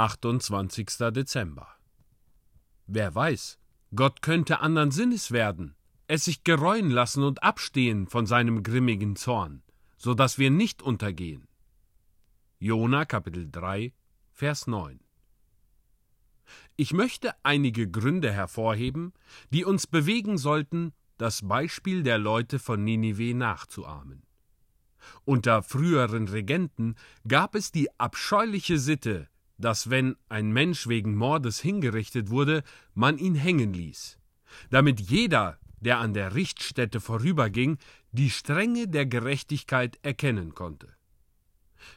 28. Dezember. Wer weiß, Gott könnte andern Sinnes werden, es sich gereuen lassen und abstehen von seinem grimmigen Zorn, so dass wir nicht untergehen. Jona Kapitel 3, Vers 9. Ich möchte einige Gründe hervorheben, die uns bewegen sollten, das Beispiel der Leute von Ninive nachzuahmen. Unter früheren Regenten gab es die abscheuliche Sitte, dass wenn ein Mensch wegen Mordes hingerichtet wurde, man ihn hängen ließ, damit jeder, der an der Richtstätte vorüberging, die Strenge der Gerechtigkeit erkennen konnte.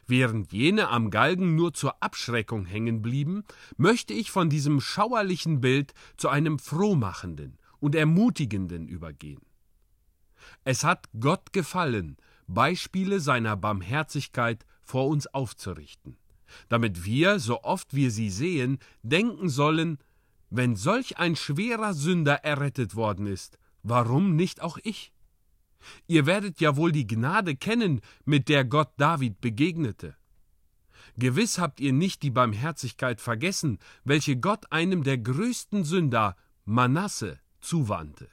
Während jene am Galgen nur zur Abschreckung hängen blieben, möchte ich von diesem schauerlichen Bild zu einem frohmachenden und ermutigenden übergehen. Es hat Gott gefallen, Beispiele seiner Barmherzigkeit vor uns aufzurichten, damit wir, so oft wir sie sehen, denken sollen, wenn solch ein schwerer Sünder errettet worden ist, warum nicht auch ich? Ihr werdet ja wohl die Gnade kennen, mit der Gott David begegnete. Gewiss habt ihr nicht die Barmherzigkeit vergessen, welche Gott einem der größten Sünder, Manasse, zuwandte.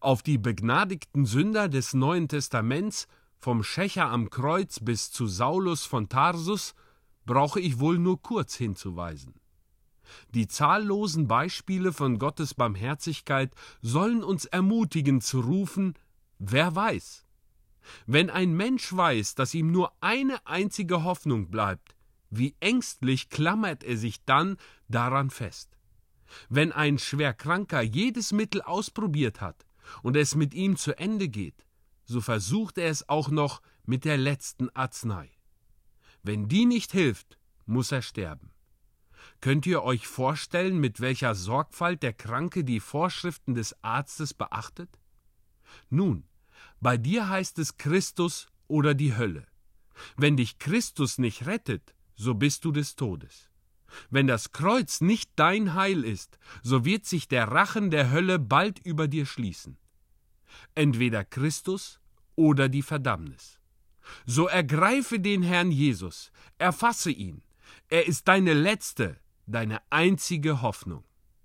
Auf die begnadigten Sünder des Neuen Testaments, vom Schächer am Kreuz bis zu Saulus von Tarsus, brauche ich wohl nur kurz hinzuweisen. Die zahllosen Beispiele von Gottes Barmherzigkeit sollen uns ermutigen zu rufen, wer weiß. Wenn ein Mensch weiß, dass ihm nur eine einzige Hoffnung bleibt, wie ängstlich klammert er sich dann daran fest. Wenn ein Schwerkranker jedes Mittel ausprobiert hat, und es mit ihm zu Ende geht, so versucht er es auch noch mit der letzten Arznei. Wenn die nicht hilft, muss er sterben. Könnt ihr euch vorstellen, mit welcher Sorgfalt der Kranke die Vorschriften des Arztes beachtet? Nun, bei dir heißt es Christus oder die Hölle. Wenn dich Christus nicht rettet, so bist du des Todes. Wenn das Kreuz nicht dein Heil ist, so wird sich der Rachen der Hölle bald über dir schließen. Entweder Christus oder die Verdammnis. So ergreife den Herrn Jesus, erfasse ihn. Er ist deine letzte, deine einzige Hoffnung.